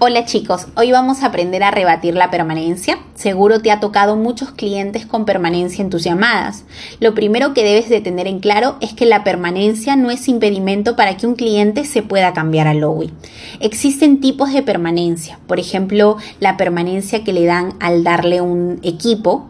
Hola chicos, hoy vamos a aprender a rebatir la permanencia. Seguro te ha tocado muchos clientes con permanencia en tus llamadas. Lo primero que debes de tener en claro es que la permanencia no es impedimento para que un cliente se pueda cambiar a Lowy. Existen tipos de permanencia, por ejemplo, la permanencia que le dan al darle un equipo,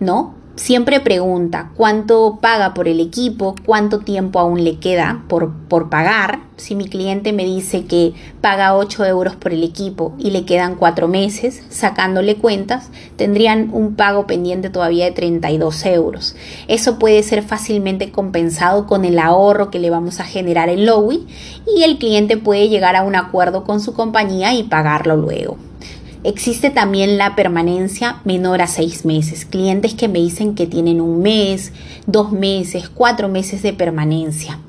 ¿no? Siempre pregunta cuánto paga por el equipo, cuánto tiempo aún le queda por, por, pagar. Si mi cliente me dice que paga 8 euros por el equipo y le quedan 4 meses, sacándole cuentas, tendrían un pago pendiente todavía de 32 euros. Eso puede ser fácilmente compensado con el ahorro que le vamos a generar en Lowy y el cliente puede llegar a un acuerdo con su compañía y pagarlo luego. Existe también la permanencia menor a seis meses. Clientes que me dicen que tienen un mes, dos meses, cuatro meses de permanencia.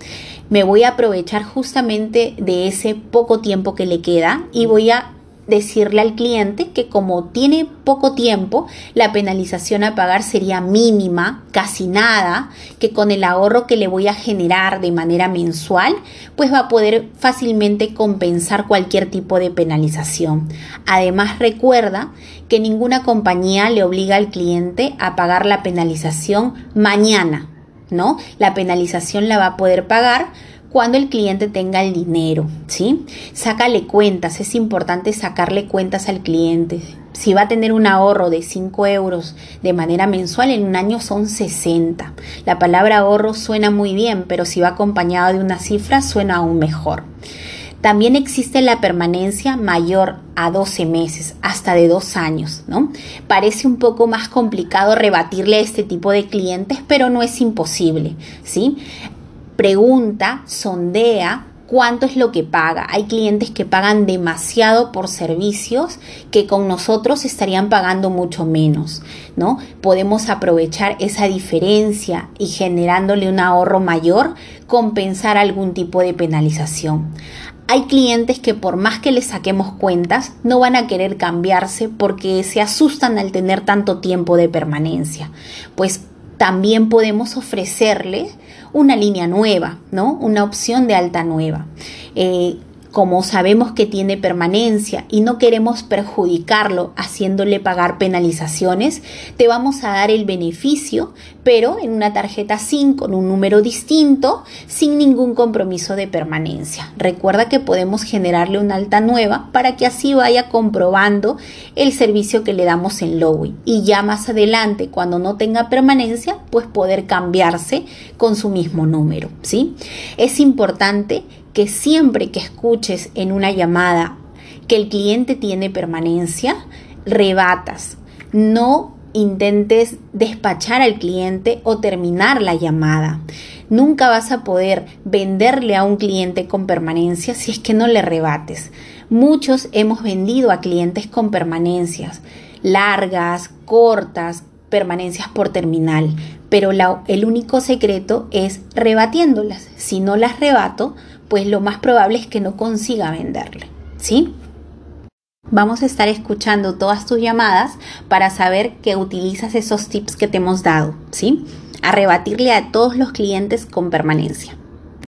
Me voy a aprovechar justamente de ese poco tiempo que le queda y voy a decirle al cliente que como tiene poco tiempo, la penalización a pagar sería mínima, casi nada, que con el ahorro que le voy a generar de manera mensual, pues va a poder fácilmente compensar cualquier tipo de penalización. Además, recuerda que ninguna compañía le obliga al cliente a pagar la penalización mañana, ¿no? La penalización la va a poder pagar cuando el cliente tenga el dinero, ¿sí? Sácale cuentas, es importante sacarle cuentas al cliente. Si va a tener un ahorro de 5 euros de manera mensual, en un año son 60. La palabra ahorro suena muy bien, pero si va acompañado de una cifra, suena aún mejor. También existe la permanencia mayor a 12 meses, hasta de 2 años, ¿no? Parece un poco más complicado rebatirle a este tipo de clientes, pero no es imposible, ¿sí? Pregunta, sondea cuánto es lo que paga. Hay clientes que pagan demasiado por servicios que con nosotros estarían pagando mucho menos, ¿no? Podemos aprovechar esa diferencia y generándole un ahorro mayor, compensar algún tipo de penalización. Hay clientes que por más que les saquemos cuentas, no van a querer cambiarse porque se asustan al tener tanto tiempo de permanencia. Pues también podemos ofrecerle una línea nueva, ¿no? Una opción de alta nueva. Eh, como sabemos que tiene permanencia y no queremos perjudicarlo haciéndole pagar penalizaciones, te vamos a dar el beneficio, pero en una tarjeta SIM con un número distinto, sin ningún compromiso de permanencia. Recuerda que podemos generarle una alta nueva para que así vaya comprobando el servicio que le damos en Lowy y ya más adelante, cuando no tenga permanencia, pues poder cambiarse con su mismo número, ¿sí? Es importante que siempre que escuches en una llamada que el cliente tiene permanencia, rebatas. No intentes despachar al cliente o terminar la llamada. Nunca vas a poder venderle a un cliente con permanencia si es que no le rebates. Muchos hemos vendido a clientes con permanencias largas, cortas, permanencias por terminal, pero el único secreto es rebatiéndolas. Si no las rebato, pues lo más probable es que no consiga venderle, ¿sí? Vamos a estar escuchando todas tus llamadas para saber que utilizas esos tips que te hemos dado, ¿sí? A rebatirle a todos los clientes con permanencia.